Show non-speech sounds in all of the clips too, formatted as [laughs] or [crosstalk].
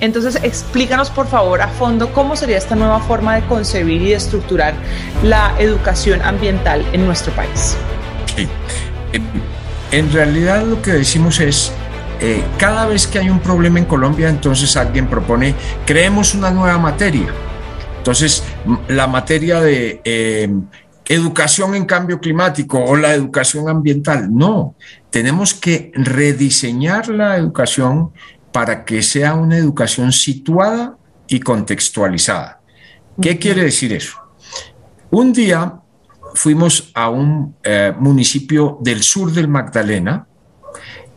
Entonces, explícanos por favor a fondo cómo sería esta nueva forma de concebir y de estructurar la educación ambiental en nuestro país. Sí. En realidad lo que decimos es, eh, cada vez que hay un problema en Colombia, entonces alguien propone, creemos una nueva materia. Entonces, la materia de eh, educación en cambio climático o la educación ambiental. No, tenemos que rediseñar la educación para que sea una educación situada y contextualizada. ¿Qué quiere decir eso? Un día fuimos a un eh, municipio del sur del Magdalena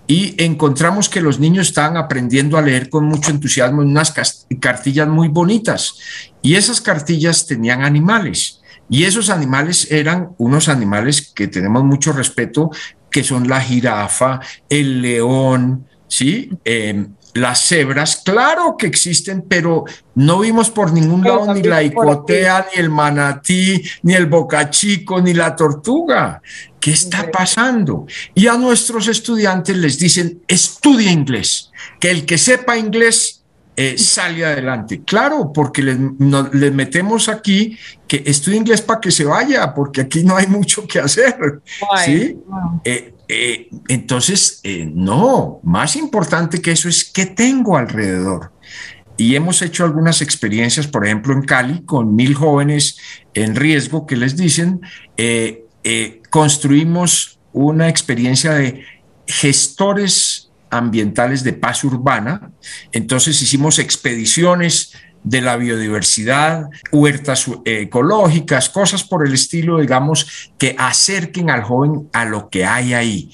y encontramos que los niños estaban aprendiendo a leer con mucho entusiasmo en unas cartillas muy bonitas y esas cartillas tenían animales y esos animales eran unos animales que tenemos mucho respeto que son la jirafa, el león, ¿sí? Em, las cebras, claro que existen, pero no vimos por ningún lado ni la icotea, ni el manatí, ni el bocachico, ni la tortuga. ¿Qué está pasando? Y a nuestros estudiantes les dicen, estudia inglés, que el que sepa inglés eh, [laughs] sale adelante. Claro, porque les, metemos aquí que estudie inglés para que se vaya, porque aquí no hay mucho que hacer. ¿sí? Eh, eh, entonces, eh, no, más importante que eso es qué tengo alrededor. Y hemos hecho algunas experiencias, por ejemplo, en Cali, con mil jóvenes en riesgo que les dicen, eh, construimos una experiencia de gestores ambientales de paz urbana. Entonces hicimos expediciones de la biodiversidad, huertas ecológicas, cosas por el estilo, digamos, que acerquen al joven a lo que hay ahí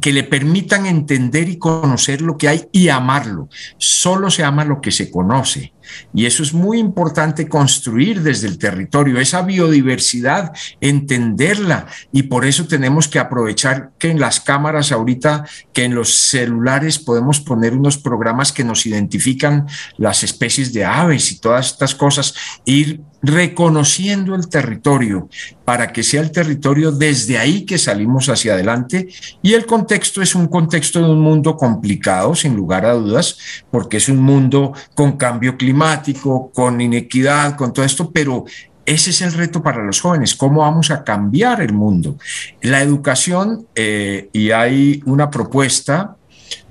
que le permitan entender y conocer lo que hay y amarlo. Solo se ama lo que se conoce. Y eso es muy importante construir desde el territorio, esa biodiversidad, entenderla. Y por eso tenemos que aprovechar que en las cámaras ahorita, que en los celulares podemos poner unos programas que nos identifican las especies de aves y todas estas cosas, ir reconociendo el territorio para que sea el territorio desde ahí que salimos hacia adelante. Y el contexto es un contexto de un mundo complicado, sin lugar a dudas, porque es un mundo con cambio climático, con inequidad, con todo esto, pero ese es el reto para los jóvenes, cómo vamos a cambiar el mundo. La educación, eh, y hay una propuesta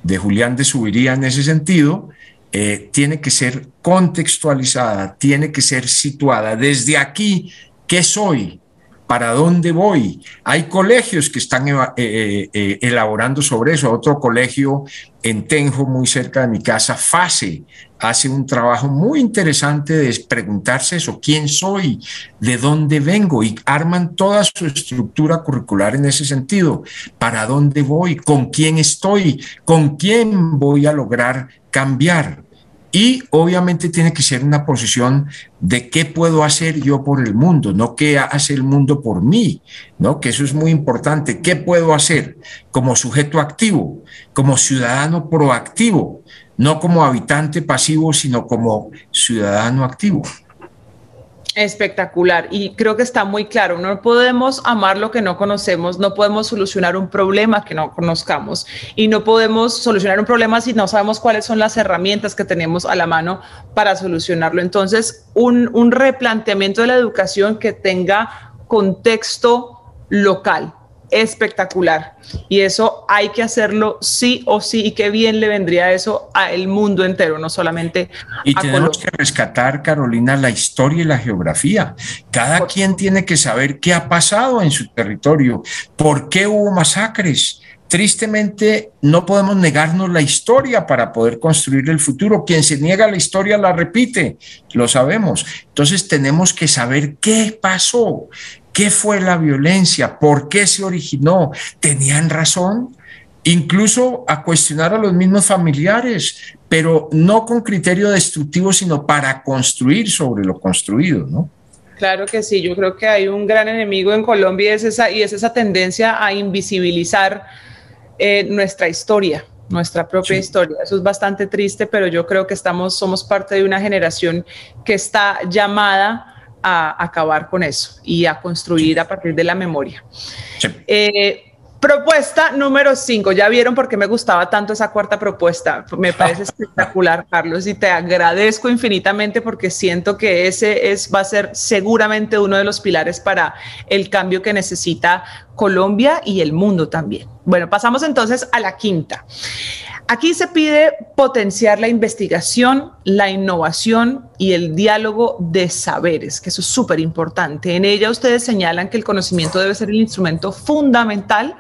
de Julián de Subiría en ese sentido, eh, tiene que ser contextualizada, tiene que ser situada. Desde aquí, ¿qué soy? ¿Para dónde voy? Hay colegios que están eh, eh, elaborando sobre eso. Otro colegio en Tenjo, muy cerca de mi casa, FASE, hace un trabajo muy interesante de preguntarse eso, ¿quién soy? ¿De dónde vengo? Y arman toda su estructura curricular en ese sentido. ¿Para dónde voy? ¿Con quién estoy? ¿Con quién voy a lograr cambiar. Y obviamente tiene que ser una posición de qué puedo hacer yo por el mundo, no qué hace el mundo por mí, ¿no? Que eso es muy importante. ¿Qué puedo hacer como sujeto activo, como ciudadano proactivo, no como habitante pasivo, sino como ciudadano activo? Espectacular. Y creo que está muy claro. No podemos amar lo que no conocemos, no podemos solucionar un problema que no conozcamos y no podemos solucionar un problema si no sabemos cuáles son las herramientas que tenemos a la mano para solucionarlo. Entonces, un, un replanteamiento de la educación que tenga contexto local, espectacular. Y eso hay que hacerlo sí o sí. Y qué bien le vendría eso al mundo entero, no solamente y tenemos que rescatar, Carolina, la historia y la geografía. Cada quien tiene que saber qué ha pasado en su territorio, por qué hubo masacres. Tristemente, no podemos negarnos la historia para poder construir el futuro. Quien se niega la historia la repite, lo sabemos. Entonces tenemos que saber qué pasó, ¿Qué fue la violencia? ¿Por qué se originó? ¿Tenían razón? Incluso a cuestionar a los mismos familiares, pero no con criterio destructivo, sino para construir sobre lo construido, ¿no? Claro que sí, yo creo que hay un gran enemigo en Colombia y es esa, y es esa tendencia a invisibilizar eh, nuestra historia, nuestra propia historia. Eso es bastante triste, pero yo creo que estamos, somos parte de una generación que está llamada a acabar con eso y a construir a partir de la memoria. Eh, Propuesta número 5. Ya vieron por qué me gustaba tanto esa cuarta propuesta. Me parece [laughs] espectacular, Carlos, y te agradezco infinitamente porque siento que ese es, va a ser seguramente uno de los pilares para el cambio que necesita Colombia y el mundo también. Bueno, pasamos entonces a la quinta. Aquí se pide potenciar la investigación, la innovación y el diálogo de saberes, que eso es súper importante. En ella ustedes señalan que el conocimiento debe ser el instrumento fundamental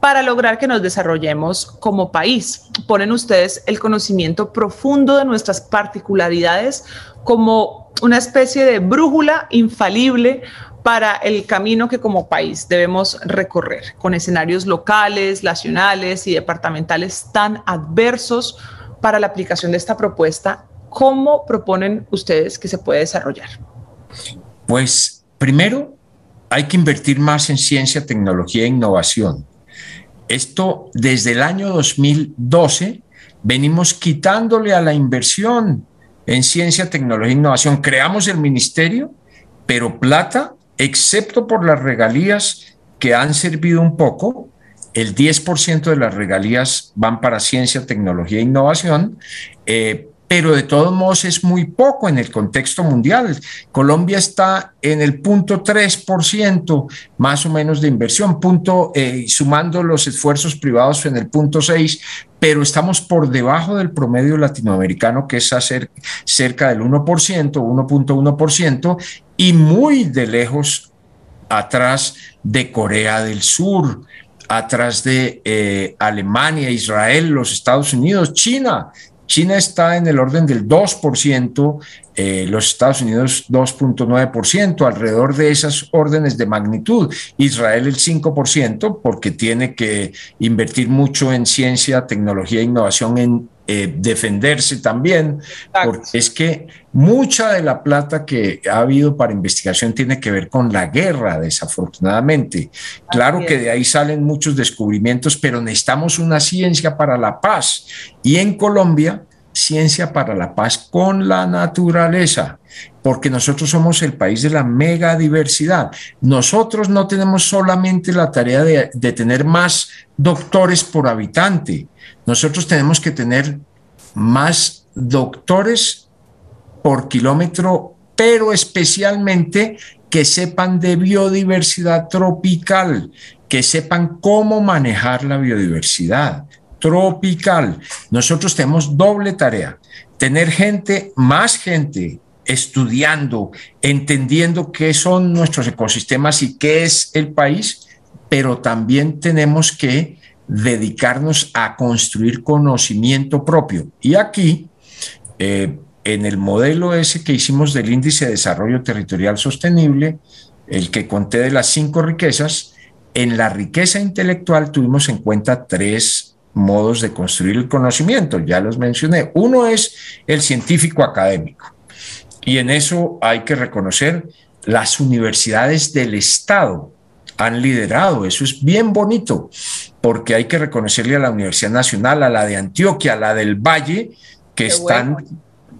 para lograr que nos desarrollemos como país. Ponen ustedes el conocimiento profundo de nuestras particularidades como una especie de brújula infalible para el camino que como país debemos recorrer, con escenarios locales, nacionales y departamentales tan adversos para la aplicación de esta propuesta. ¿Cómo proponen ustedes que se puede desarrollar? Pues primero hay que invertir más en ciencia, tecnología e innovación. Esto desde el año 2012 venimos quitándole a la inversión en ciencia, tecnología e innovación. Creamos el ministerio, pero plata excepto por las regalías que han servido un poco, el 10% de las regalías van para ciencia, tecnología e innovación, eh, pero de todos modos es muy poco en el contexto mundial. Colombia está en el punto 3% más o menos de inversión, punto, eh, sumando los esfuerzos privados en el punto 6, pero estamos por debajo del promedio latinoamericano, que es hacer cerca del 1%, 1.1%, y muy de lejos atrás de Corea del Sur, atrás de eh, Alemania, Israel, los Estados Unidos, China. China está en el orden del 2%, eh, los Estados Unidos 2.9%, alrededor de esas órdenes de magnitud. Israel el 5%, porque tiene que invertir mucho en ciencia, tecnología e innovación en eh, defenderse también, porque es que mucha de la plata que ha habido para investigación tiene que ver con la guerra, desafortunadamente. Claro que de ahí salen muchos descubrimientos, pero necesitamos una ciencia para la paz. Y en Colombia, ciencia para la paz con la naturaleza, porque nosotros somos el país de la megadiversidad. Nosotros no tenemos solamente la tarea de, de tener más doctores por habitante, nosotros tenemos que tener más doctores por kilómetro, pero especialmente que sepan de biodiversidad tropical, que sepan cómo manejar la biodiversidad tropical. Nosotros tenemos doble tarea, tener gente, más gente estudiando, entendiendo qué son nuestros ecosistemas y qué es el país, pero también tenemos que dedicarnos a construir conocimiento propio. Y aquí, eh, en el modelo ese que hicimos del índice de desarrollo territorial sostenible, el que conté de las cinco riquezas, en la riqueza intelectual tuvimos en cuenta tres modos de construir el conocimiento, ya los mencioné. Uno es el científico académico, y en eso hay que reconocer las universidades del Estado han liderado, eso es bien bonito porque hay que reconocerle a la Universidad Nacional, a la de Antioquia, a la del Valle, que están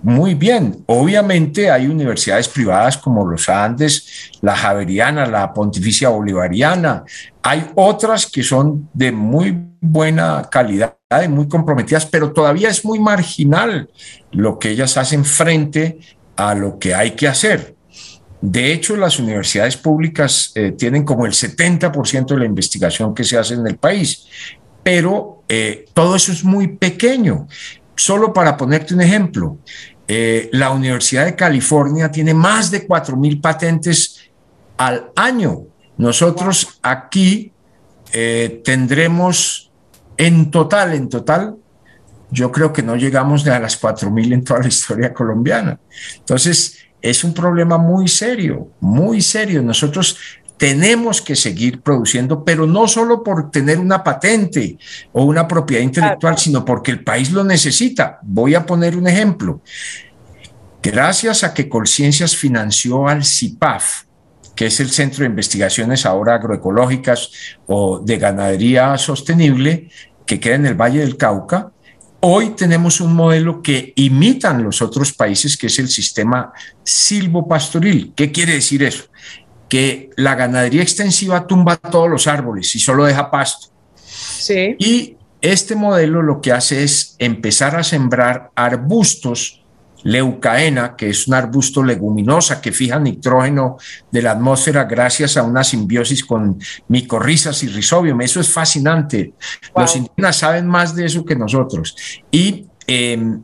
muy bien. Obviamente hay universidades privadas como los Andes, la Javeriana, la Pontificia Bolivariana. Hay otras que son de muy buena calidad y muy comprometidas, pero todavía es muy marginal lo que ellas hacen frente a lo que hay que hacer. De hecho, las universidades públicas eh, tienen como el 70% de la investigación que se hace en el país, pero eh, todo eso es muy pequeño. Solo para ponerte un ejemplo, eh, la Universidad de California tiene más de 4.000 patentes al año. Nosotros aquí tendremos en total, en total, yo creo que no llegamos a las 4.000 en toda la historia colombiana. Entonces, es un problema muy serio, muy serio. Nosotros tenemos que seguir produciendo, pero no solo por tener una patente o una propiedad intelectual, sino porque el país lo necesita. Voy a poner un ejemplo. Gracias a que Colciencias financió al CIPAF, que es el Centro de Investigaciones ahora agroecológicas o de ganadería sostenible, que queda en el Valle del Cauca, Hoy tenemos un modelo que imitan los otros países, que es el sistema silvopastoril. ¿Qué quiere decir eso? Que la ganadería extensiva tumba todos los árboles y solo deja pasto. Sí. Y este modelo lo que hace es empezar a sembrar arbustos leucaena, que es un arbusto leguminosa que fija nitrógeno de la atmósfera gracias a una simbiosis con micorrizas y rizobium. Eso es fascinante. Los indígenas saben más de eso que nosotros. Y em,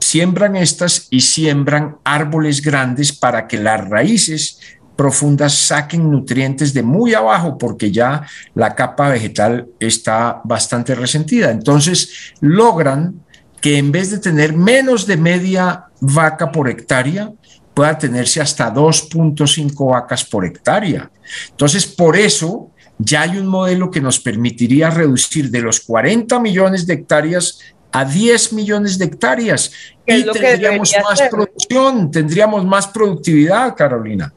siembran estas y siembran árboles grandes para que las raíces profundas saquen nutrientes de muy abajo porque ya la capa vegetal está bastante resentida. Entonces logran que en vez de tener menos de media vaca por hectárea, pueda tenerse hasta 2.5 vacas por hectárea. Entonces, por eso ya hay un modelo que nos permitiría reducir de los 40 millones de hectáreas a 10 millones de hectáreas y tendríamos más producción, tendríamos más productividad, Carolina.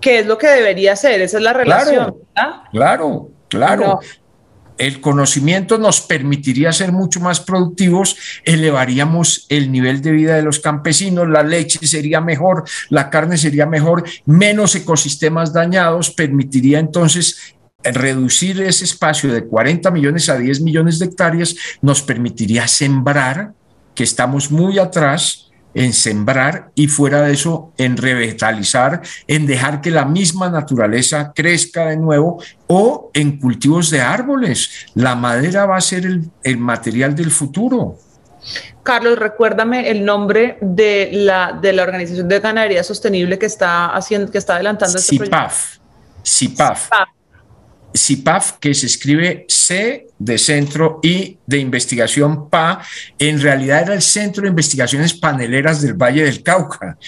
¿Qué es lo que debería ser? Esa es la relación. Claro, claro el conocimiento nos permitiría ser mucho más productivos, elevaríamos el nivel de vida de los campesinos, la leche sería mejor, la carne sería mejor, menos ecosistemas dañados, permitiría entonces reducir ese espacio de 40 millones a 10 millones de hectáreas, nos permitiría sembrar, que estamos muy atrás, en sembrar y fuera de eso en revitalizar, en dejar que la misma naturaleza crezca de nuevo o en cultivos de árboles. La madera va a ser el, material del futuro. Carlos, recuérdame el nombre de la, de la Organización de Ganadería Sostenible que está haciendo, que está adelantando este CIPAF. CIPAF. CIPAF, que se escribe C de Centro y de Investigación PA, en realidad era el Centro de Investigaciones Paneleras del Valle del Cauca.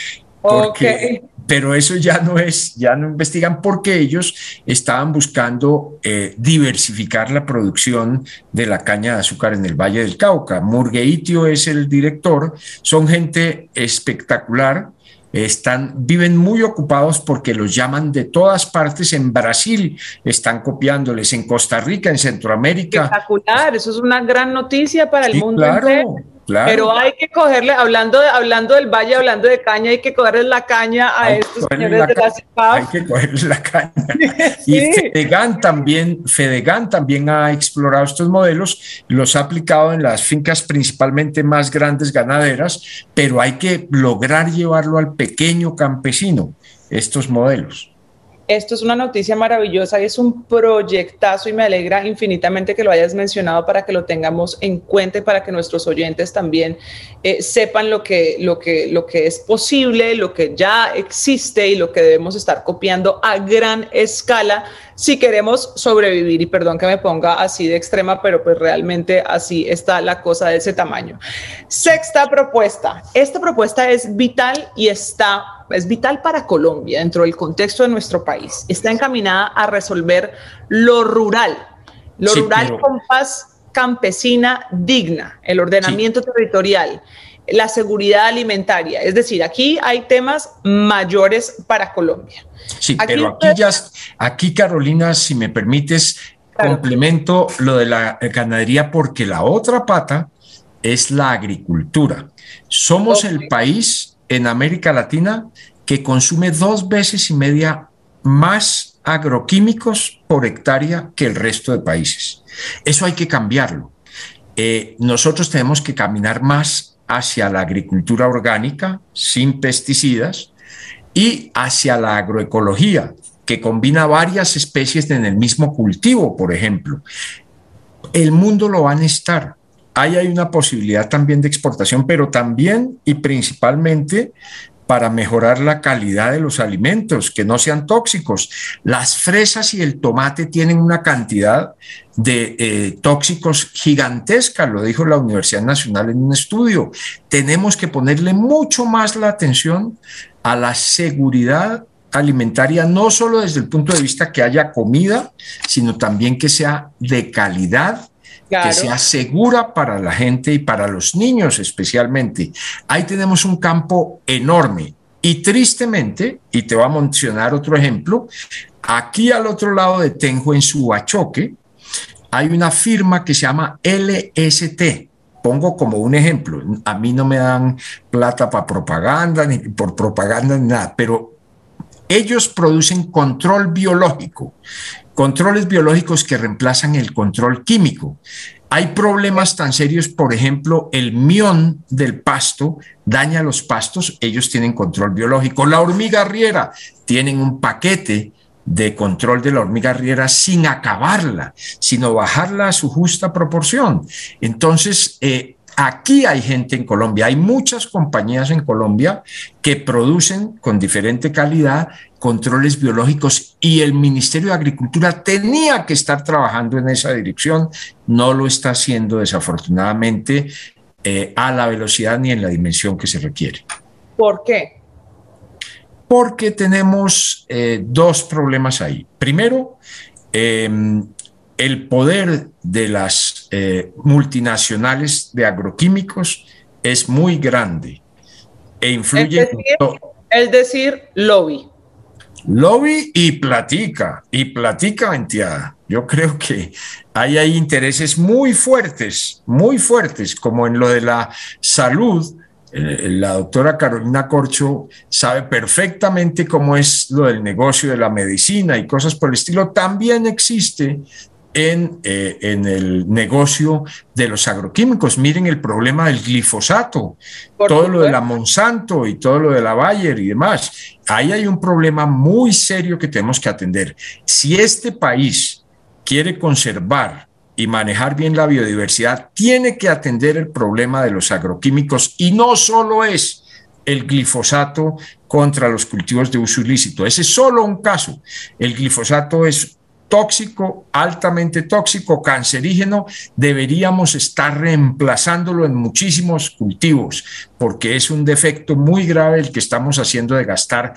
Porque, Pero eso ya no es, ya no investigan porque ellos estaban buscando eh, diversificar la producción de la caña de azúcar en el Valle del Cauca. Murgueitio es el director, son gente espectacular están, viven muy ocupados porque los llaman de todas partes. En Brasil están copiándoles, en Costa Rica, en Centroamérica. Espectacular, eso es una gran noticia para el mundo entero. Pero hay que cogerle, hablando, de, hablando del valle, hablando de caña, hay que cogerle la caña a estos señores de la CIPAF. Hay que cogerle la caña. [laughs] Y Fedegan también, Fedegan también ha explorado estos modelos, los ha aplicado en las fincas principalmente más grandes ganaderas, pero hay que lograr llevarlo al pequeño campesino, estos modelos. Esto es una noticia maravillosa y es un proyectazo y me alegra infinitamente que lo hayas mencionado para que lo tengamos en cuenta y para que nuestros oyentes también eh, sepan lo que, lo, que, lo que es posible, lo que ya existe y lo que debemos estar copiando a gran escala si queremos sobrevivir. Y perdón que me ponga así de extrema, pero pues realmente así está la cosa de ese tamaño. Sexta propuesta. Esta propuesta es vital y está es vital para Colombia dentro del contexto de nuestro país. Está encaminada a resolver lo rural, lo rural con paz campesina digna, el ordenamiento territorial, la seguridad alimentaria. Es decir, aquí hay temas mayores para Colombia. Sí, pero aquí ya, aquí Carolina, si me permites, complemento lo de la ganadería porque la otra pata es la agricultura. Somos el país en América Latina que consume dos veces y media más agroquímicos por hectárea que el resto de países. Eso hay que cambiarlo. Eh, nosotros tenemos que caminar más hacia la agricultura orgánica, sin pesticidas, y hacia la agroecología, que combina varias especies en el mismo cultivo, por ejemplo. El mundo lo va a necesitar ahí hay una posibilidad también de exportación, pero también y principalmente para mejorar la calidad de los alimentos, que no sean tóxicos. Las fresas y el tomate tienen una cantidad de eh, tóxicos gigantesca, lo dijo la Universidad Nacional en un estudio. Tenemos que ponerle mucho más la atención a la seguridad alimentaria, no solo desde el punto de vista que haya comida, sino también que sea de calidad que sea segura para la gente y para los niños especialmente. Ahí tenemos un campo enorme. Y tristemente, y te voy a mencionar otro ejemplo, aquí al otro lado de Tenjo, en Subachoque, hay una firma que se llama LST. Pongo como un ejemplo, a mí no me dan plata para propaganda, ni por propaganda, ni nada, pero ellos producen control biológico controles biológicos que reemplazan el control químico. Hay problemas tan serios, por ejemplo, el mión del pasto daña los pastos, ellos tienen control biológico. La hormiga riera tienen un paquete de control de la hormiga riera sin acabarla, sino bajarla a su justa proporción. Entonces, eh, Aquí hay gente en Colombia, hay muchas compañías en Colombia que producen con diferente calidad controles biológicos y el Ministerio de Agricultura tenía que estar trabajando en esa dirección, no lo está haciendo desafortunadamente eh, a la velocidad ni en la dimensión que se requiere. ¿Por qué? Porque tenemos eh, dos problemas ahí. Primero, em, el poder de las eh, multinacionales de agroquímicos es muy grande e influye. Es decir, es decir, lobby. Lobby y platica, y platica venteada. Yo creo que ahí hay intereses muy fuertes, muy fuertes, como en lo de la salud. Eh, la doctora Carolina Corcho sabe perfectamente cómo es lo del negocio de la medicina y cosas por el estilo. También existe en, eh, en, el negocio de los agroquímicos. Miren el problema del glifosato, todo lo de la Monsanto y todo lo de la Bayer y demás. Ahí hay un problema muy serio que tenemos que atender. Si este país quiere conservar y manejar bien la biodiversidad, tiene que atender el problema de los agroquímicos y no solo es el glifosato contra los cultivos de uso ilícito. Ese es solo un caso. El glifosato es tóxico, altamente tóxico, cancerígeno, deberíamos estar reemplazándolo en muchísimos cultivos, porque es un defecto muy grave el que estamos haciendo de gastar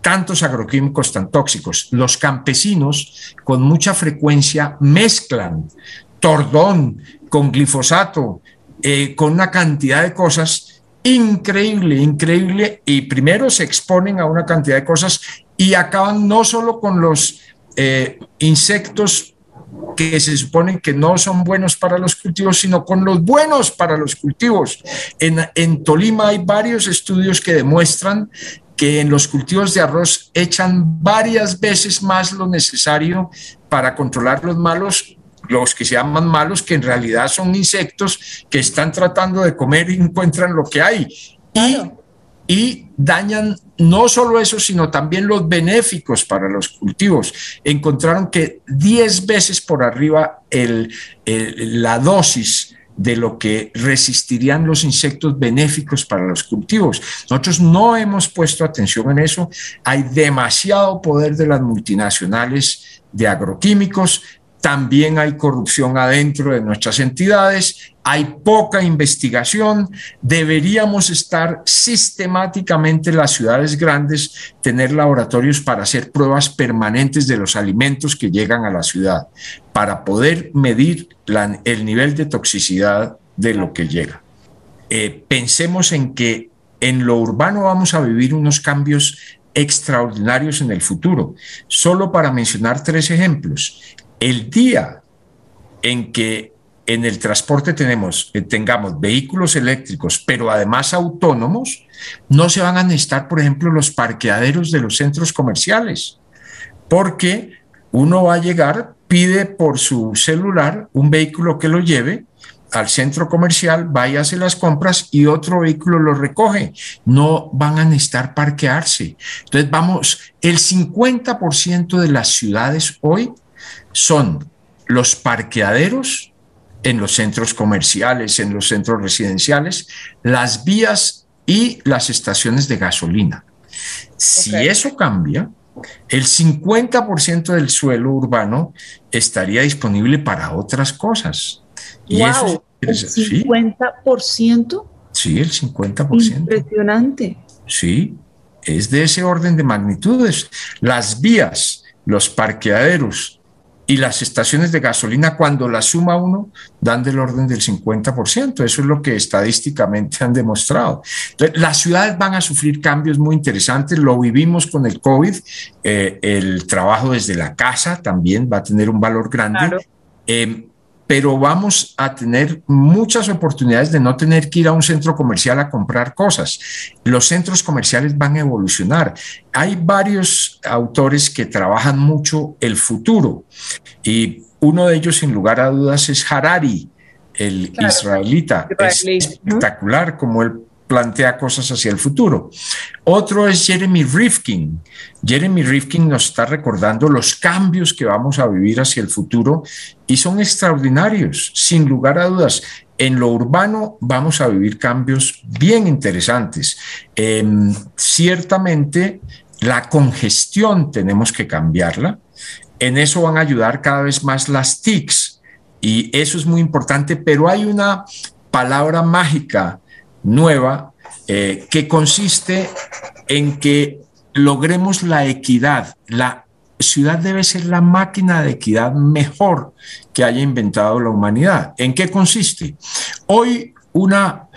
tantos agroquímicos tan tóxicos. Los campesinos con mucha frecuencia mezclan tordón con glifosato, eh, con una cantidad de cosas increíble, increíble, y primero se exponen a una cantidad de cosas y acaban no solo con los eh, insectos que se suponen que no son buenos para los cultivos, sino con los buenos para los cultivos. En, Tolima hay varios estudios que demuestran que en los cultivos de arroz echan varias veces más lo necesario para controlar los malos los que se llaman malos, que en realidad son insectos que están tratando de comer y encuentran lo que hay. Y y dañan no solo eso, sino también los benéficos para los cultivos. Encontraron que 10 veces por arriba el, la dosis de lo que resistirían los insectos benéficos para los cultivos. Nosotros no hemos puesto atención en eso. Hay demasiado poder de las multinacionales de agroquímicos, también hay corrupción adentro de nuestras entidades, hay poca investigación, deberíamos estar sistemáticamente en las ciudades grandes, tener laboratorios para hacer pruebas permanentes de los alimentos que llegan a la ciudad, para poder medir el nivel de toxicidad de lo que llega. Eh, pensemos en que en lo urbano vamos a vivir unos cambios extraordinarios en el futuro. Solo para mencionar tres ejemplos el día en que en el transporte eh, tengamos vehículos eléctricos, pero además autónomos, no se van a necesitar, por ejemplo, los parqueaderos de los centros comerciales, porque uno va a llegar, pide por su celular un vehículo que lo lleve al centro comercial, vaya a hacer las compras y otro vehículo lo recoge. No van a necesitar parquearse. Entonces, vamos, el 50% de las ciudades hoy son los parqueaderos en los centros comerciales, en los centros residenciales, las vías y las estaciones de gasolina. Si eso cambia, el 50% del suelo urbano estaría disponible para otras cosas. Y eso, ¿El 50%? Sí, el 50%. Impresionante. Sí, es de ese orden de magnitudes. Las vías, los parqueaderos, y las estaciones de gasolina, cuando la suma uno, dan del orden del 50%. Eso es lo que estadísticamente han demostrado. Entonces, las ciudades van a sufrir cambios muy interesantes. Lo vivimos con el COVID. Eh, el trabajo desde la casa también va a tener un valor grande. Em, pero vamos a tener muchas oportunidades de no tener que ir a un centro comercial a comprar cosas. Los centros comerciales van a evolucionar. Hay varios autores que trabajan mucho el futuro y uno de ellos, sin lugar a dudas, es Harari, el israelita. Es espectacular como él plantea cosas hacia el futuro. Otro es Jeremy Rifkin. Jeremy Rifkin nos está recordando los cambios que vamos a vivir hacia el futuro y son extraordinarios, sin lugar a dudas. En lo urbano vamos a vivir cambios bien interesantes. Em, ciertamente la congestión tenemos que cambiarla. En eso van a ayudar cada vez más las TICs y eso es muy importante, pero hay una palabra mágica nueva eh, que consiste en que logremos la equidad. La ciudad debe ser la máquina de equidad mejor que haya inventado la humanidad. ¿En qué consiste? Hoy una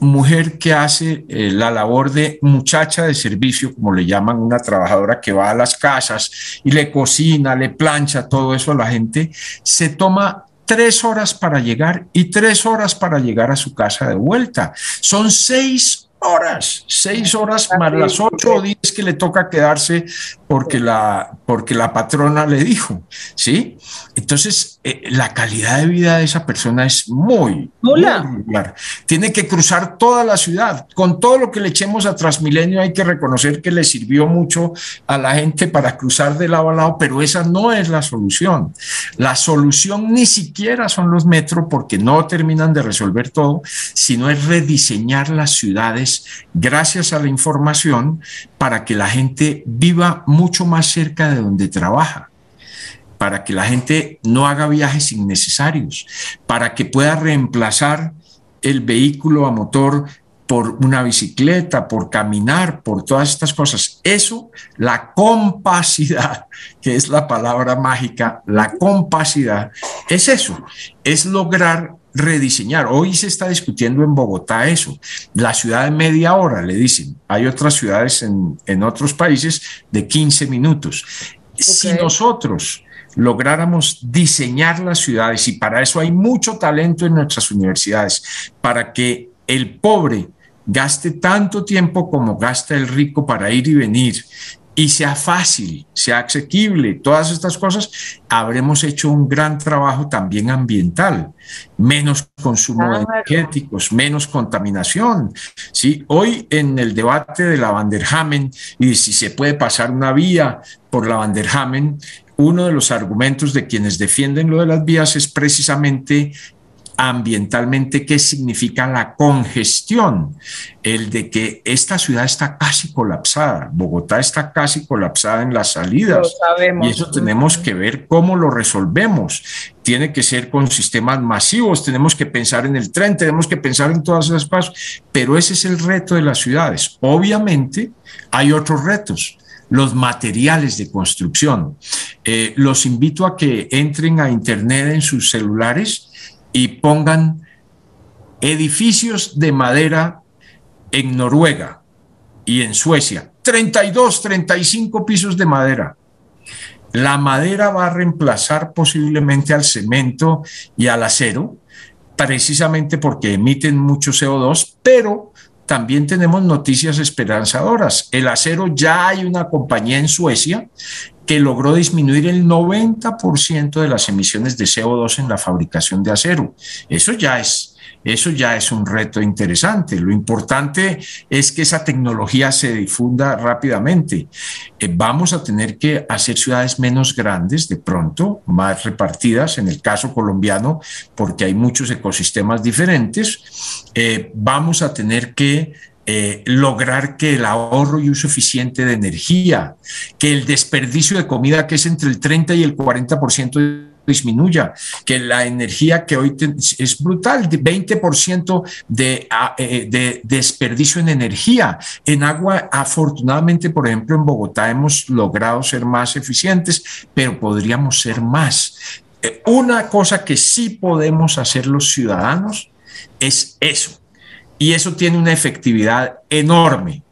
mujer que hace eh, la labor de muchacha de servicio, como le llaman, una trabajadora que va a las casas y le cocina, le plancha, todo eso a la gente, se toma tres horas para llegar y tres horas para llegar a su casa de vuelta. Son seis horas, seis horas más las ocho o diez que le toca quedarse porque la, porque la patrona le dijo, ¿sí? Entonces, eh, la calidad de vida de esa persona es muy, muy regular. Tiene que cruzar toda la ciudad. Con todo lo que le echemos a Transmilenio hay que reconocer que le sirvió mucho a la gente para cruzar de lado a lado, pero esa no es la solución. La solución ni siquiera son los metros porque no terminan de resolver todo, sino es rediseñar las ciudades gracias a la información para que la gente viva mucho más cerca de donde trabaja para que la gente no haga viajes innecesarios, para que pueda reemplazar el vehículo a motor por una bicicleta, por caminar, por todas estas cosas. Eso, la compacidad, [laughs] que es la palabra mágica, la compacidad, es eso, es lograr rediseñar. Hoy se está discutiendo en Bogotá eso. La ciudad de media hora, le dicen. Hay otras ciudades en, otros países de 15 minutos. Si nosotros lográramos diseñar las ciudades, y para eso hay mucho talento en nuestras universidades, para que el pobre gaste tanto tiempo como gasta el rico para ir y venir y sea fácil, sea asequible, todas estas cosas, habremos hecho un gran trabajo también ambiental, menos consumo de energéticos, menos contaminación. ¿sí? Hoy en el debate de la Vanderhamen y si se puede pasar una vía por la Vanderhamen, uno de los argumentos de quienes defienden lo de las vías es precisamente ambientalmente qué significa la congestión, el de que esta ciudad está casi colapsada, Bogotá está casi colapsada en las salidas y eso tenemos que ver cómo lo resolvemos. Tiene que ser con sistemas masivos, tenemos que pensar en el tren, tenemos que pensar en todas esas cosas, pero ese es el reto de las ciudades. Obviamente hay otros retos los materiales de construcción. Eh, los invito a que entren a Internet en sus celulares y pongan edificios de madera en Noruega y en Suecia. 32, 35 pisos de madera. La madera va a reemplazar posiblemente al cemento y al acero, precisamente porque emiten mucho CO2, pero también tenemos noticias esperanzadoras. El acero ya hay una compañía en Suecia que logró disminuir el 90% de las emisiones de CO2 en la fabricación de acero. Eso ya es eso ya es un reto interesante. Lo importante es que esa tecnología se difunda rápidamente. Eh, vamos a tener que hacer ciudades menos grandes de pronto, más repartidas, en el caso colombiano, porque hay muchos ecosistemas diferentes. Eh, vamos a tener que eh, lograr que el ahorro y uso eficiente de energía, que el desperdicio de comida, que es entre el 30 y el 40% disminuya, que la energía que hoy es brutal, 20% de, eh, de desperdicio en energía. En agua, afortunadamente, por ejemplo, en Bogotá hemos logrado ser más eficientes, pero podríamos ser más. Eh, una cosa que sí podemos hacer los ciudadanos es eso. Y eso tiene una efectividad enorme.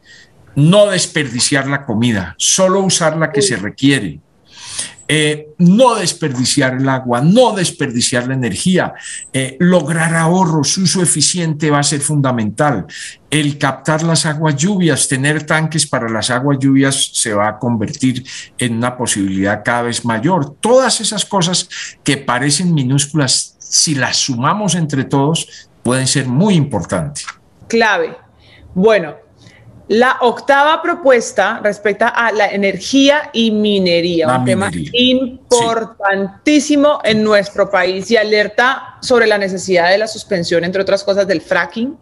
No desperdiciar la comida, solo usar la que se requiere eh, no desperdiciar el agua, no desperdiciar la energía, eh, lograr ahorros, uso eficiente va a ser fundamental. El captar las aguas lluvias, tener tanques para las aguas lluvias se va a convertir en una posibilidad cada vez mayor. Todas esas cosas que parecen minúsculas, si las sumamos entre todos, pueden ser muy importantes. Clave. Bueno, la octava propuesta respecta a la energía y minería, un tema importantísimo en nuestro país y alerta sobre la necesidad de la suspensión, entre otras cosas, del fracking,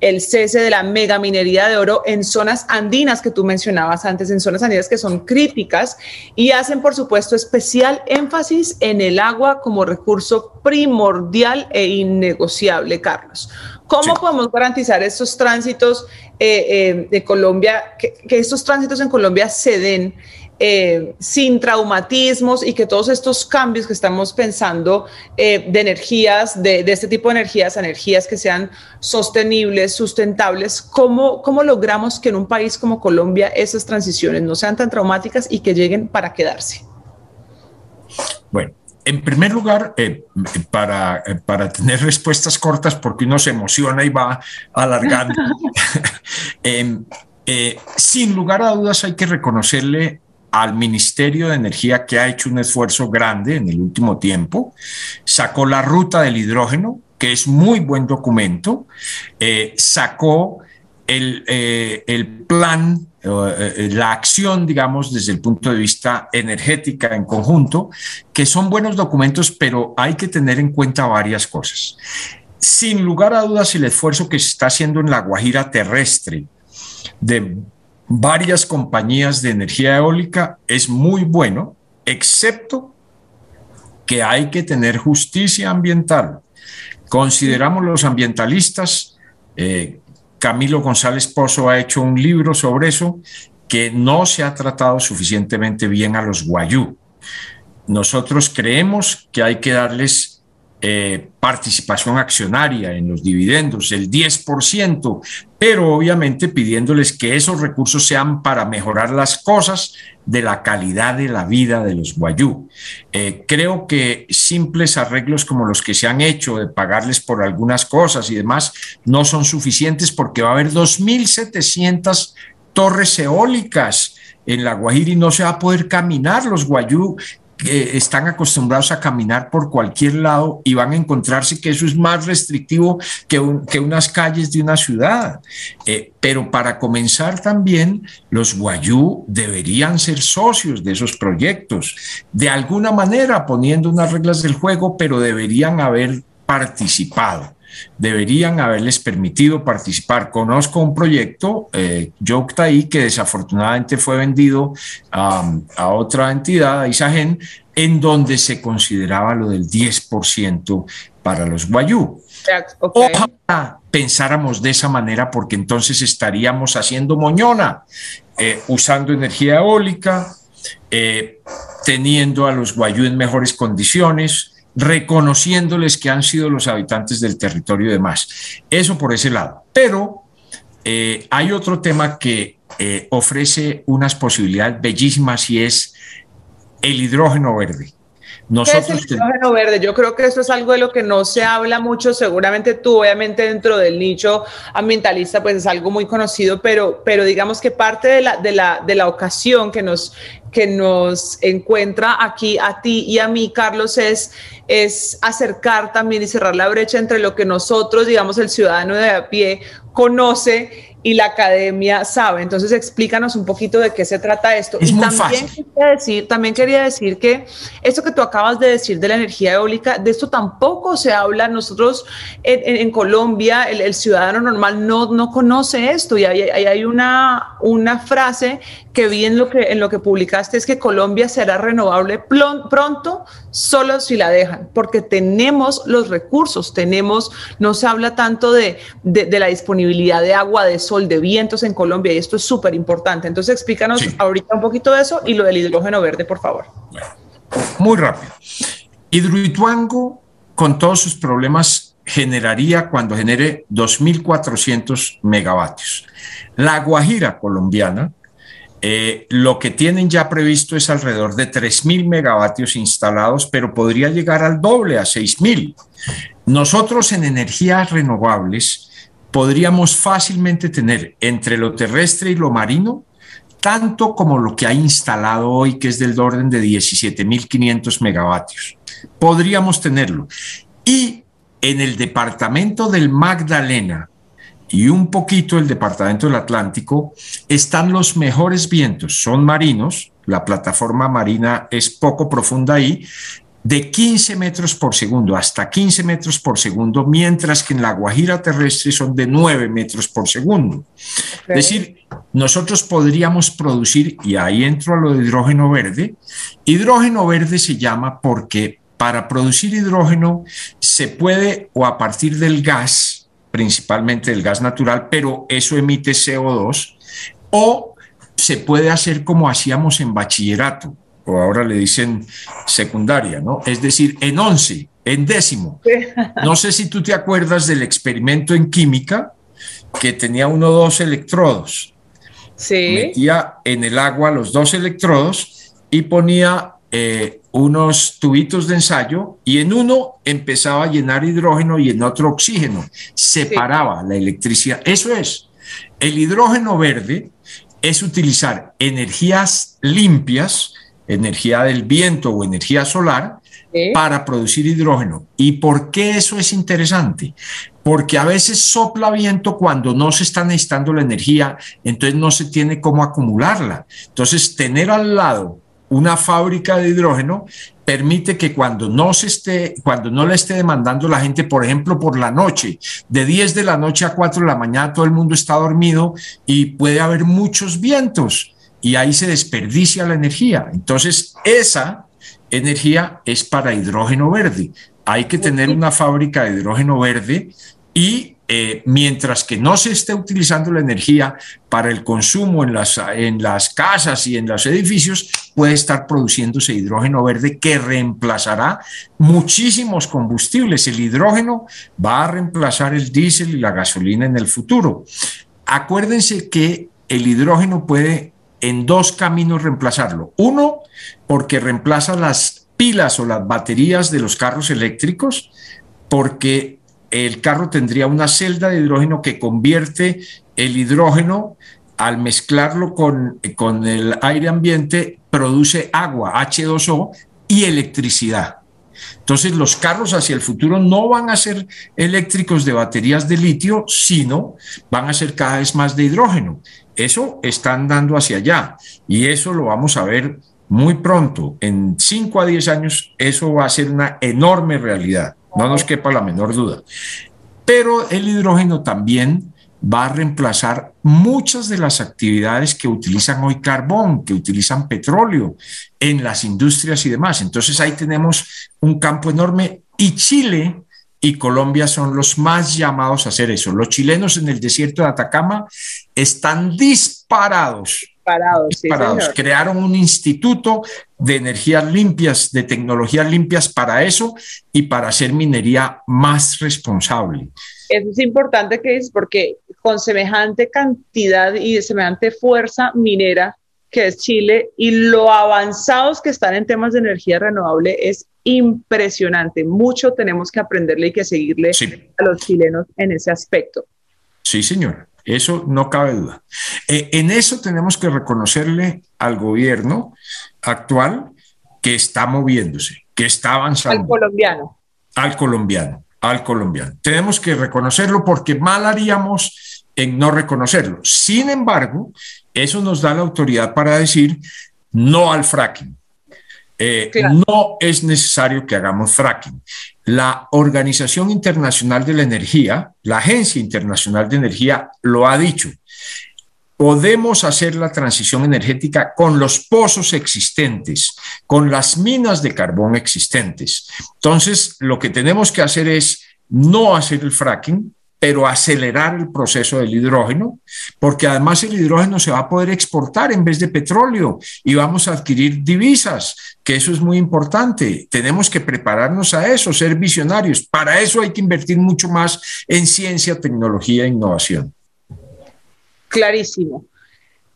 el cese de la megaminería de oro en zonas andinas que tú mencionabas antes, en zonas andinas que son críticas y hacen, por supuesto, especial énfasis en el agua como recurso primordial e innegociable, Carlos. ¿Cómo podemos garantizar estos tránsitos eh, eh, de Colombia, que, estos tránsitos en Colombia se den eh, sin traumatismos y que todos estos cambios que estamos pensando de energías, de, este tipo de energías, energías que sean sostenibles, sustentables, ¿cómo, ¿cómo logramos que en un país como Colombia esas transiciones no sean tan traumáticas y que lleguen para quedarse? Bueno, en primer lugar, eh, para, eh, para, tener [laughs] respuestas cortas, porque uno se emociona y va alargando, [laughs] [laughs] em, eh, sin lugar a dudas hay que reconocerle al Ministerio de Energía que ha hecho un esfuerzo grande en el último tiempo, sacó la ruta del hidrógeno, que es muy buen documento, sacó el, el plan eh, eh, la acción, digamos, desde el punto de vista energética en conjunto, que son buenos documentos, pero hay que tener en cuenta varias cosas. Sin lugar a dudas, el esfuerzo que se está haciendo en la Guajira terrestre de varias compañías de energía eólica es muy bueno, excepto que hay que tener justicia ambiental. Consideramos los ambientalistas eh, Camilo González Pozo ha hecho un libro sobre eso que no se ha tratado suficientemente bien a los guayú. Nosotros creemos que hay que darles eh, participación accionaria en los dividendos, el 10%, pero obviamente pidiéndoles que esos recursos sean para mejorar las cosas de la calidad de la vida de los guayú. Eh, creo que simples arreglos como los que se han hecho de pagarles por algunas cosas y demás no son suficientes porque va a haber 2.700 torres eólicas en la Guajira y no se va a poder caminar. Los guayú están acostumbrados a caminar por cualquier lado y van a encontrarse que eso es más restrictivo que, unas calles de una ciudad. Eh, pero para comenzar también, los guayú deberían ser socios de esos proyectos, de alguna manera poniendo unas reglas del juego, pero deberían haber participado deberían haberles permitido participar. Conozco un proyecto, eh, Yoctaí, que desafortunadamente fue vendido a otra entidad, a Isagen, en donde se consideraba lo del 10% para los guayú. Ojalá pensáramos de esa manera porque entonces estaríamos haciendo moñona, eh, usando energía eólica, eh, teniendo a los guayú en mejores condiciones, reconociéndoles que han sido los habitantes del territorio y demás. Eso por ese lado. Pero eh, hay otro tema que eh, ofrece unas posibilidades bellísimas y es el hidrógeno verde. Nosotros ¿Qué es el hidrógeno verde? Yo creo que eso es algo de lo que no se habla mucho. Seguramente tú, obviamente, dentro del nicho ambientalista, pues es algo muy conocido, pero, pero digamos que parte de la, de la, de la ocasión que nos, que nos encuentra aquí a ti y a mí, Carlos, es, es acercar también y cerrar la brecha entre lo que nosotros, digamos, el ciudadano de a pie, conoce y la academia sabe. Entonces, explícanos un poquito de qué se trata esto. y también Quería decir, también quería decir que esto que tú acabas de decir de la energía eólica, de esto tampoco se habla. Nosotros en, Colombia, el, ciudadano normal no, no conoce esto y hay, hay, una, una frase que vi en lo que, en lo que publicaste, es que Colombia será renovable pronto solo si la dejan, porque tenemos los recursos, tenemos, no se habla tanto de, de, la disponibilidad de agua, de sol, de vientos en Colombia, y esto es súper importante. Entonces, explícanos ahorita un poquito de eso y lo del hidrógeno verde, por favor. muy rápido. Hidroituango, con todos sus problemas, generaría cuando genere 2.400 megavatios. La Guajira colombiana Eh, lo que tienen ya previsto es alrededor de 3.000 megavatios instalados, pero podría llegar al doble, a 6.000. Nosotros en energías renovables podríamos fácilmente tener entre lo terrestre y lo marino tanto como lo que ha instalado hoy, que es del orden de 17.500 megavatios. Podríamos tenerlo. Y en el departamento del Magdalena, y un poquito el departamento del Atlántico, están los mejores vientos, son marinos, la plataforma marina es poco profunda ahí, de 15 metros por segundo hasta 15 metros por segundo, mientras que en la Guajira terrestre son de 9 metros por segundo. Es decir, nosotros podríamos producir, y ahí entro a lo de hidrógeno verde, hidrógeno verde se llama porque para producir hidrógeno se puede o a partir del gas, principalmente del gas natural, pero eso emite CO2, o se puede hacer como hacíamos en bachillerato, o ahora le dicen secundaria, ¿no? Es decir, en once, en décimo. [laughs] No sé si tú te acuerdas del experimento en química que tenía uno o dos electrodos. Sí. Metía en el agua los dos electrodos y ponía eh, unos tubitos de ensayo y en uno empezaba a llenar hidrógeno y en otro oxígeno. Separaba la electricidad. Eso es. El hidrógeno verde es utilizar energías limpias, energía del viento o energía solar, para producir hidrógeno. ¿Y por qué eso es interesante? Porque a veces sopla viento cuando no se está necesitando la energía, entonces no se tiene cómo acumularla. Entonces, tener al lado una fábrica de hidrógeno permite que cuando no se esté, cuando no le esté demandando la gente, por ejemplo, por la noche, de 10 de la noche a 4 de la mañana todo el mundo está dormido y puede haber muchos vientos y ahí se desperdicia la energía. Entonces, esa energía es para hidrógeno verde. Hay que tener una fábrica de hidrógeno verde y eh, mientras que no se esté utilizando la energía para el consumo en las, en las casas y en los edificios, puede estar produciéndose hidrógeno verde que reemplazará muchísimos combustibles. El hidrógeno va a reemplazar el diésel y la gasolina en el futuro. Acuérdense que el hidrógeno puede en dos caminos reemplazarlo. Uno, porque reemplaza las pilas o las baterías de los carros eléctricos, porque el carro tendría una celda de hidrógeno que convierte el hidrógeno al mezclarlo con, con el aire ambiente, produce agua, H2O, y electricidad. Entonces los carros hacia el futuro no van a ser eléctricos de baterías de litio, sino van a ser cada vez más de hidrógeno. Eso está andando hacia allá y eso lo vamos a ver muy pronto. En 5 a 10 años eso va a ser una enorme realidad no nos quepa la menor duda. Pero el hidrógeno también va a reemplazar muchas de las actividades que utilizan hoy carbón, que utilizan petróleo en las industrias y demás. Entonces ahí tenemos un campo enorme y Chile y Colombia son los más llamados a hacer eso. Los chilenos en el desierto de Atacama están disparados Parados, Crearon un instituto de energías limpias, de tecnologías limpias para eso y para hacer minería más responsable. Eso es importante que es porque con semejante cantidad y de semejante fuerza minera que es Chile y lo avanzados que están en temas de energía renovable es impresionante. Mucho tenemos que aprenderle y que seguirle a los chilenos en ese aspecto. Sí, señor. Eso no cabe duda. Eh, en eso tenemos que reconocerle al gobierno actual que está moviéndose, que está avanzando. Al colombiano. Al colombiano, al colombiano. Tenemos que reconocerlo porque mal haríamos en no reconocerlo. Sin embargo, eso nos da la autoridad para decir no al fracking. Eh, no es necesario que hagamos fracking. La Organización Internacional de la Energía, la Agencia Internacional de Energía, lo ha dicho. Podemos hacer la transición energética con los pozos existentes, con las minas de carbón existentes. Entonces, lo que tenemos que hacer es no hacer el fracking, pero acelerar el proceso del hidrógeno, porque además el hidrógeno se va a poder exportar en vez de petróleo y vamos a adquirir divisas, que eso es muy importante. Tenemos que prepararnos a eso, ser visionarios. Para eso hay que invertir mucho más en ciencia, tecnología e innovación. Clarísimo.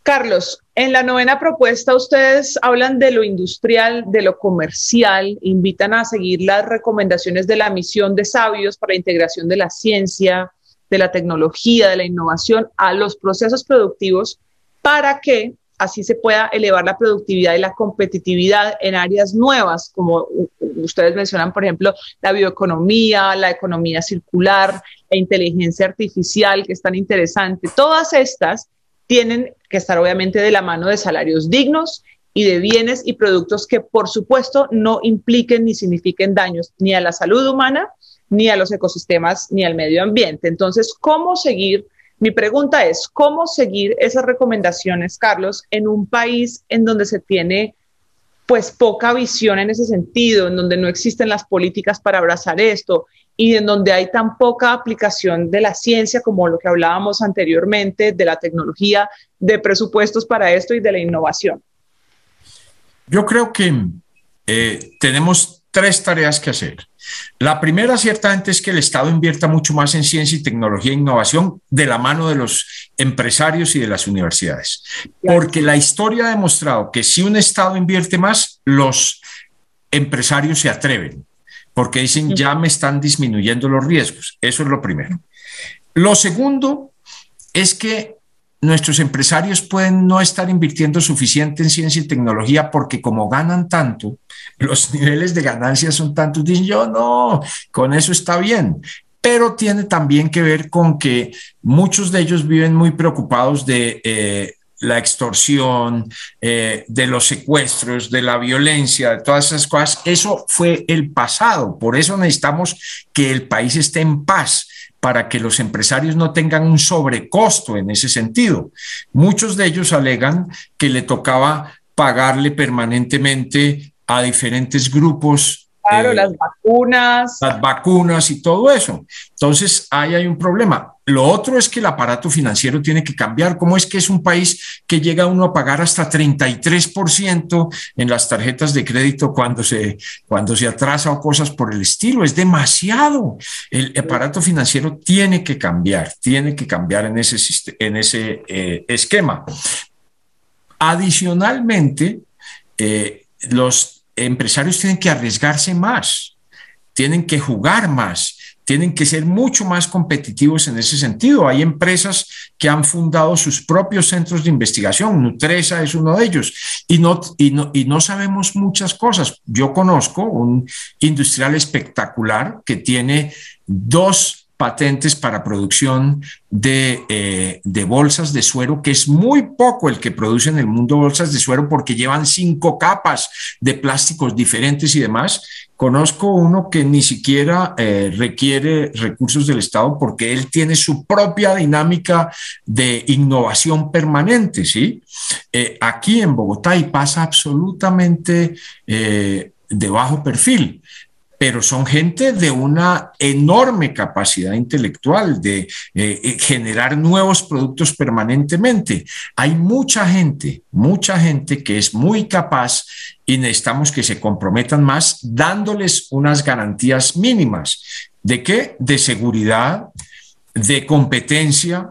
Carlos, en la novena propuesta ustedes hablan de lo industrial, de lo comercial, invitan a seguir las recomendaciones de la misión de sabios para la integración de la ciencia, de la tecnología, de la innovación a los procesos productivos para que así se pueda elevar la productividad y la competitividad en áreas nuevas, como ustedes mencionan, por ejemplo, la bioeconomía, la economía circular, la inteligencia artificial, que es tan interesante. Todas estas tienen que estar obviamente de la mano de salarios dignos y de bienes y productos que por supuesto no impliquen ni signifiquen daños ni a la salud humana, ni a los ecosistemas, ni al medio ambiente. Entonces, ¿cómo seguir? Mi pregunta es, ¿cómo seguir esas recomendaciones, Carlos, en un país en donde se tiene pues poca visión en ese sentido, en donde no existen las políticas para abrazar esto y en donde hay tan poca aplicación de la ciencia como lo que hablábamos anteriormente, de la tecnología, de presupuestos para esto y de la innovación? Yo creo que eh, tenemos tres tareas que hacer. La primera, ciertamente, es que el Estado invierta mucho más en ciencia y tecnología e innovación de la mano de los empresarios y de las universidades. Porque la historia ha demostrado que si un Estado invierte más, los empresarios se atreven, porque dicen, ya me están disminuyendo los riesgos. Eso es lo primero. Lo segundo es que nuestros empresarios pueden no estar invirtiendo suficiente en ciencia y tecnología porque como ganan tanto, los niveles de ganancia son tantos, dicen yo no, con eso está bien. Pero tiene también que ver con que muchos de ellos viven muy preocupados de eh, la extorsión, eh, de los secuestros, de la violencia, de todas esas cosas. Eso fue el pasado. Por eso necesitamos que el país esté en paz para que los empresarios no tengan un sobrecosto en ese sentido. Muchos de ellos alegan que le tocaba pagarle permanentemente a diferentes grupos Claro, eh, las vacunas. Las vacunas y todo eso. Entonces, ahí hay un problema. Lo otro es que el aparato financiero tiene que cambiar. ¿Cómo es que es un país que llega uno a pagar hasta 33% en las tarjetas de crédito cuando se, cuando se atrasa o cosas por el estilo? Es demasiado. El aparato financiero tiene que cambiar, tiene que cambiar en ese, en ese eh, esquema. Adicionalmente, eh, los empresarios tienen que arriesgarse más, tienen que jugar más, tienen que ser mucho más competitivos en ese sentido. Hay empresas que han fundado sus propios centros de investigación, Nutresa es uno de ellos, y no, y no, y no sabemos muchas cosas. Yo conozco un industrial espectacular que tiene dos patentes para producción eh, de, bolsas de suero, que es muy poco el que produce en el mundo bolsas de suero porque llevan cinco capas de plásticos diferentes y demás. Conozco uno que ni siquiera eh, requiere recursos del Estado porque él tiene su propia dinámica de innovación permanente, ¿sí? Eh, aquí en Bogotá y pasa absolutamente de bajo perfil pero son gente de una enorme capacidad intelectual de eh, eh, generar nuevos productos permanentemente. Hay mucha gente, mucha gente que es muy capaz y necesitamos que se comprometan más dándoles unas garantías mínimas. ¿De qué? De seguridad, de competencia,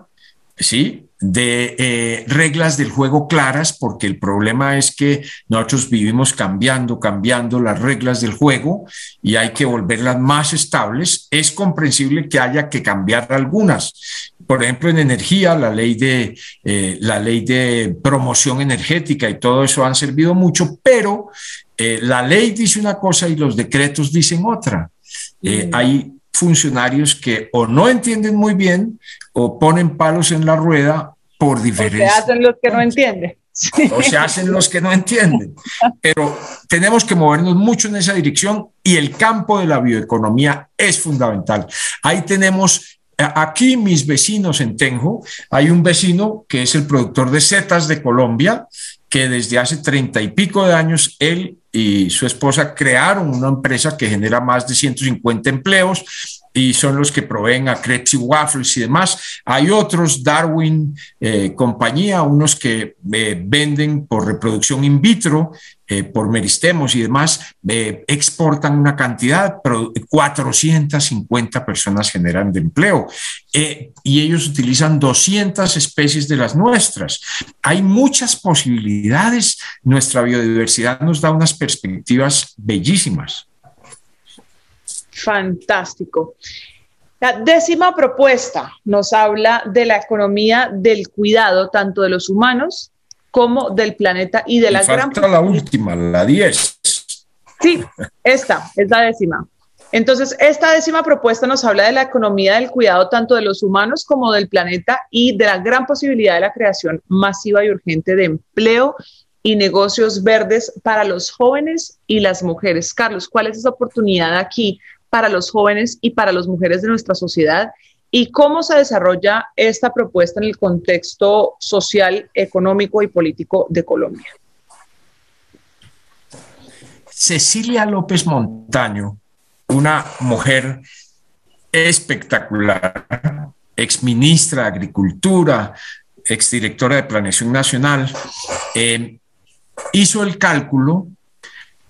¿sí? de eh, reglas del juego claras, porque el problema es que nosotros vivimos cambiando, cambiando las reglas del juego y hay que volverlas más estables. Es comprensible que haya que cambiar algunas. Por ejemplo, en energía, la ley de, eh, la ley de promoción energética y todo eso han servido mucho, pero eh, la ley dice una cosa y los decretos dicen otra. Mm. Hay funcionarios que o no entienden muy bien o ponen palos en la rueda por diferencia. se hacen los que no entienden. O se hacen los que no entienden. Pero tenemos que movernos mucho en esa dirección y el campo de la bioeconomía es fundamental. Ahí tenemos Aquí mis vecinos en Tenjo, hay un vecino que es el productor de setas de Colombia, que desde hace treinta y pico de años él y su esposa crearon una empresa que genera más de 150 empleos y son los que proveen a Krebs y Waffles y demás. Hay otros, Darwin eh, compañía, unos que eh, venden por reproducción in vitro, eh, por meristemos y demás, exportan una cantidad, pero 450 personas generan empleo y ellos utilizan 200 especies de las nuestras. Hay muchas posibilidades, nuestra biodiversidad nos da unas perspectivas bellísimas. Fantástico. La décima propuesta nos habla de la economía del cuidado tanto de los humanos como del planeta y de la falta gran... la última, la 10. Sí, esta es la décima. Entonces, esta décima propuesta nos habla de la economía del cuidado tanto de los humanos como del planeta y de la gran posibilidad de la creación masiva y urgente de empleo y negocios verdes para los jóvenes y las mujeres. Carlos, ¿cuál es esa oportunidad aquí para los jóvenes y para las mujeres de nuestra sociedad y cómo se desarrolla esta propuesta en el contexto social, económico y político de Colombia. Cecilia López Montaño, una mujer espectacular, exministra de Agricultura, exdirectora de Planeación Nacional, eh, hizo el cálculo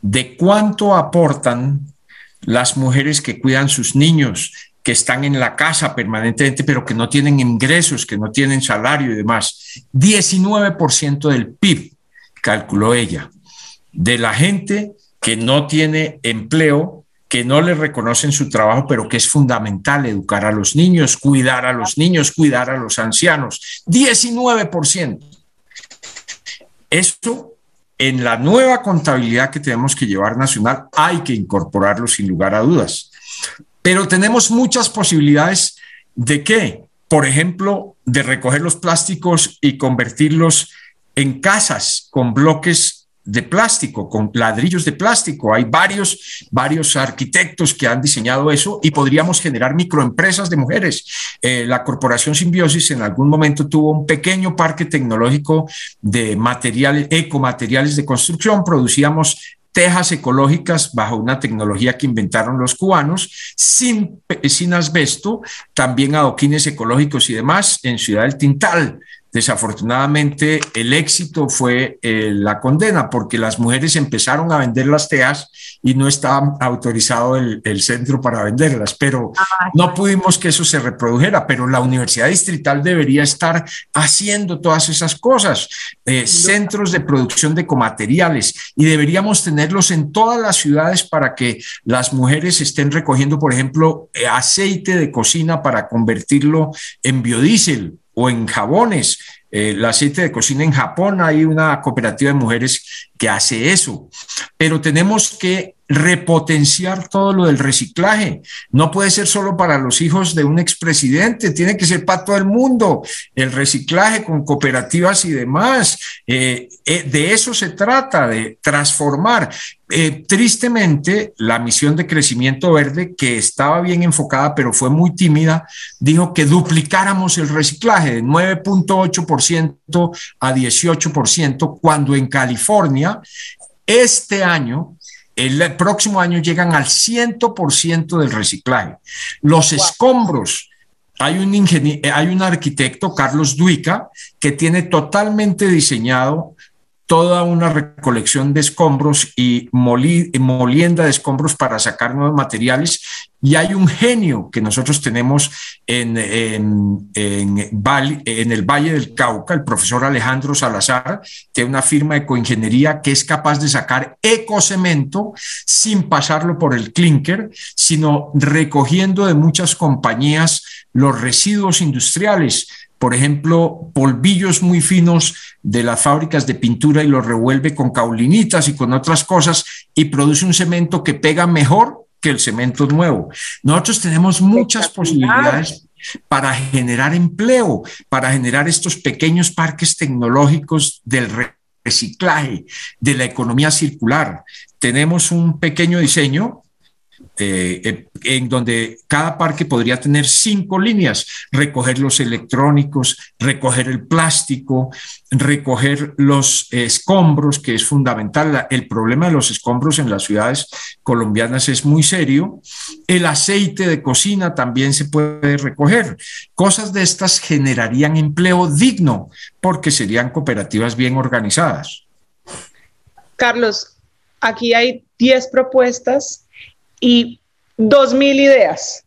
de cuánto aportan las mujeres que cuidan sus niños, que están en la casa permanentemente, pero que no tienen ingresos, que no tienen salario y demás. 19% del PIB, calculó ella, de la gente que no tiene empleo, que no le reconocen su trabajo, pero que es fundamental educar a los niños, cuidar a los niños, cuidar a los ancianos. 19%. Esto en la nueva contabilidad que tenemos que llevar nacional hay que incorporarlo sin lugar a dudas. Pero tenemos muchas posibilidades de qué? Por ejemplo, de recoger los plásticos y convertirlos en casas con bloques de plástico, con ladrillos de plástico. Hay varios, varios arquitectos que han diseñado eso y podríamos generar microempresas de mujeres. Eh, la Corporación Simbiosis en algún momento tuvo un pequeño parque tecnológico de materiales, ecomateriales de construcción. Producíamos tejas ecológicas bajo una tecnología que inventaron los cubanos, sin, sin asbesto, también adoquines ecológicos y demás en Ciudad del Tintal. Desafortunadamente, el éxito fue eh, la condena, porque las mujeres empezaron a vender las teas y no estaba autorizado el, centro para venderlas, pero ah, no pudimos que eso se reprodujera, pero la Universidad Distrital debería estar haciendo todas esas cosas, eh, centros de producción de comateriales, y deberíamos tenerlos en todas las ciudades para que las mujeres estén recogiendo, por ejemplo, eh, aceite de cocina para convertirlo en biodiesel o en jabones. Eh, el aceite de cocina en Japón hay una cooperativa de mujeres que hace eso, pero tenemos que repotenciar todo lo del reciclaje. No puede ser solo para los hijos de un expresidente, tiene que ser para todo el mundo. El reciclaje con cooperativas y demás. Eh, eh, de eso se trata, de transformar. Eh, tristemente, la misión de crecimiento verde, que estaba bien enfocada, pero fue muy tímida, dijo que duplicáramos el reciclaje de 9.8% a 18%, cuando en California este año el próximo año llegan al 100% del reciclaje. Los escombros, hay un, hay un arquitecto, Carlos Duica, que tiene totalmente diseñado toda una recolección de escombros y molienda de escombros para sacar nuevos materiales. Y hay un genio que nosotros tenemos en, en, en, el Valle del Cauca, el profesor Alejandro Salazar, tiene una firma de coingeniería que es capaz de sacar ecocemento sin pasarlo por el clinker, sino recogiendo de muchas compañías los residuos industriales. Por ejemplo, polvillos muy finos de las fábricas de pintura y los revuelve con caulinitas y con otras cosas y produce un cemento que pega mejor que el cemento nuevo. Nosotros tenemos muchas posibilidades para generar empleo, para generar estos pequeños parques tecnológicos del reciclaje, de la economía circular. Tenemos un pequeño diseño eh, eh, en donde cada parque podría tener cinco líneas, recoger los electrónicos, recoger el plástico, recoger los escombros, que es fundamental. El problema de los escombros en las ciudades colombianas es muy serio. El aceite de cocina también se puede recoger. Cosas de estas generarían empleo digno porque serían cooperativas bien organizadas. Carlos, aquí hay 10 propuestas y 2.000 ideas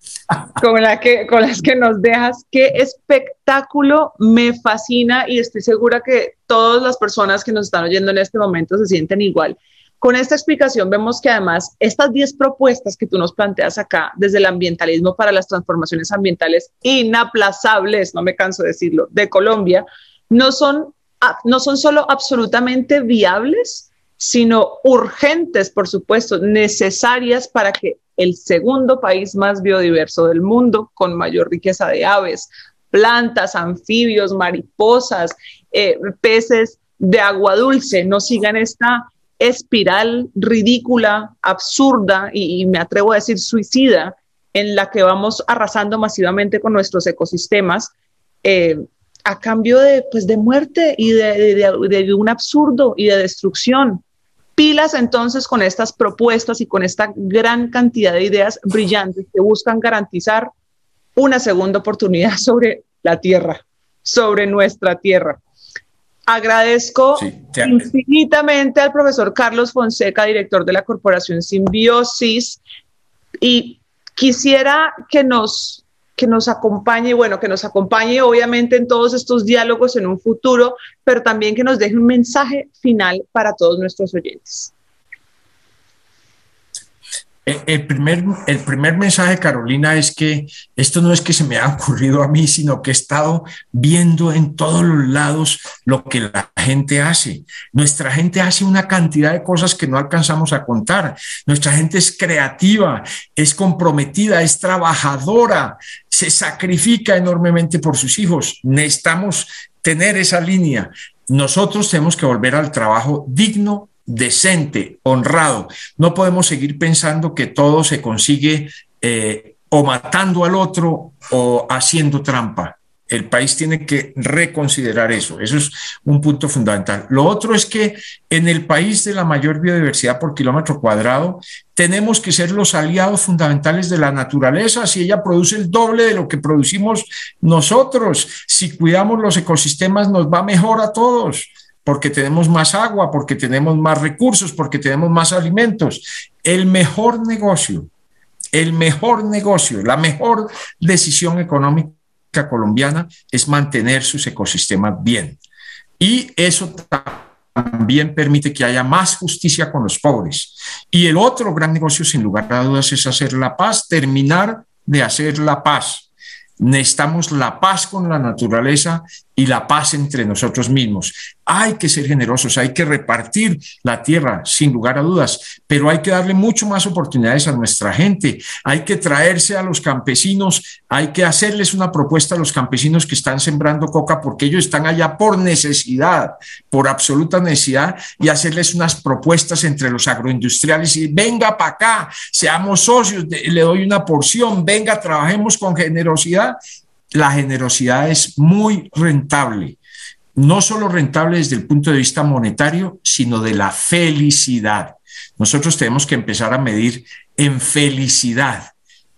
con, la que, con las que nos dejas. Qué espectáculo, me fascina y estoy segura que todas las personas que nos están oyendo en este momento se sienten igual. Con esta explicación vemos que además estas 10 propuestas que tú nos planteas acá desde el ambientalismo para las transformaciones ambientales inaplazables, no me canso de decirlo, de Colombia, no son, no son solo absolutamente viables, sino urgentes, por supuesto, necesarias para que el segundo país más biodiverso del mundo, con mayor riqueza de aves, plantas, anfibios, mariposas, eh, peces de agua dulce, no sigan esta espiral ridícula, absurda y, me atrevo a decir suicida en la que vamos arrasando masivamente con nuestros ecosistemas eh, a cambio de, pues, de muerte y de un absurdo y de destrucción. Pilas entonces con estas propuestas y con esta gran cantidad de ideas brillantes que buscan garantizar una segunda oportunidad [laughs] sobre la tierra, sobre nuestra tierra. Agradezco infinitamente al profesor Carlos Fonseca, director de la Corporación Simbiosis, y quisiera que nos que nos acompañe, bueno, que nos acompañe obviamente en todos estos diálogos en un futuro, pero también que nos deje un mensaje final para todos nuestros oyentes. El primer, el primer mensaje, Carolina, es que esto no es que se me ha ocurrido a mí, sino que he estado viendo en todos los lados lo que la gente hace. Nuestra gente hace una cantidad de cosas que no alcanzamos a contar. Nuestra gente es creativa, es comprometida, es trabajadora, se sacrifica enormemente por sus hijos. Necesitamos tener esa línea. Nosotros tenemos que volver al trabajo digno decente, honrado. No podemos seguir pensando que todo se consigue eh, o matando al otro o haciendo trampa. El país tiene que reconsiderar eso. Eso es un punto fundamental. Lo otro es que en el país de la mayor biodiversidad por kilómetro cuadrado, tenemos que ser los aliados fundamentales de la naturaleza. Si ella produce el doble de lo que producimos nosotros, si cuidamos los ecosistemas, nos va mejor a todos porque tenemos más agua, porque tenemos más recursos, porque tenemos más alimentos. El mejor negocio, el mejor negocio, la mejor decisión económica colombiana es mantener sus ecosistemas bien. Y eso también permite que haya más justicia con los pobres. Y el otro gran negocio, sin lugar a dudas, es hacer la paz, terminar de hacer la paz necesitamos la paz con la naturaleza y la paz entre nosotros mismos. Hay que ser generosos, hay que repartir la tierra, sin lugar a dudas, pero hay que darle mucho más oportunidades a nuestra gente. Hay que traerse a los campesinos, hay que hacerles una propuesta a los campesinos que están sembrando coca porque ellos están allá por necesidad, por absoluta necesidad, y hacerles unas propuestas entre los agroindustriales y venga para acá, seamos socios, le doy una porción, venga, trabajemos con generosidad la generosidad es muy rentable, no solo rentable desde el punto de vista monetario, sino de la felicidad. Nosotros tenemos que empezar a medir en felicidad,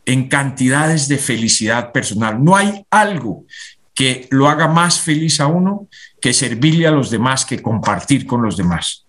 en cantidades de felicidad personal. No hay algo que lo haga más feliz a uno que servirle a los demás, que compartir con los demás.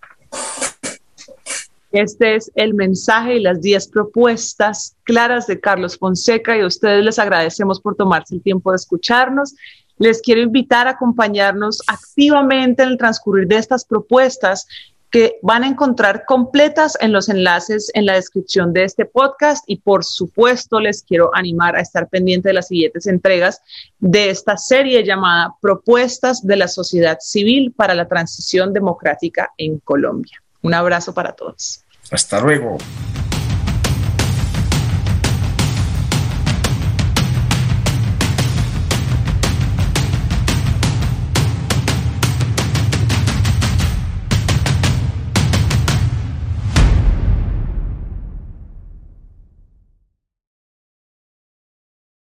Este es el mensaje y las 10 propuestas claras de Carlos Fonseca y a ustedes les agradecemos por tomarse el tiempo de escucharnos. Les quiero invitar a acompañarnos activamente en el transcurrir de estas propuestas que van a encontrar completas en los enlaces en la descripción de este podcast y por supuesto les quiero animar a estar pendiente de las siguientes entregas de esta serie llamada Propuestas de la Sociedad Civil para la Transición Democrática en Colombia. Un abrazo para todos. Hasta luego.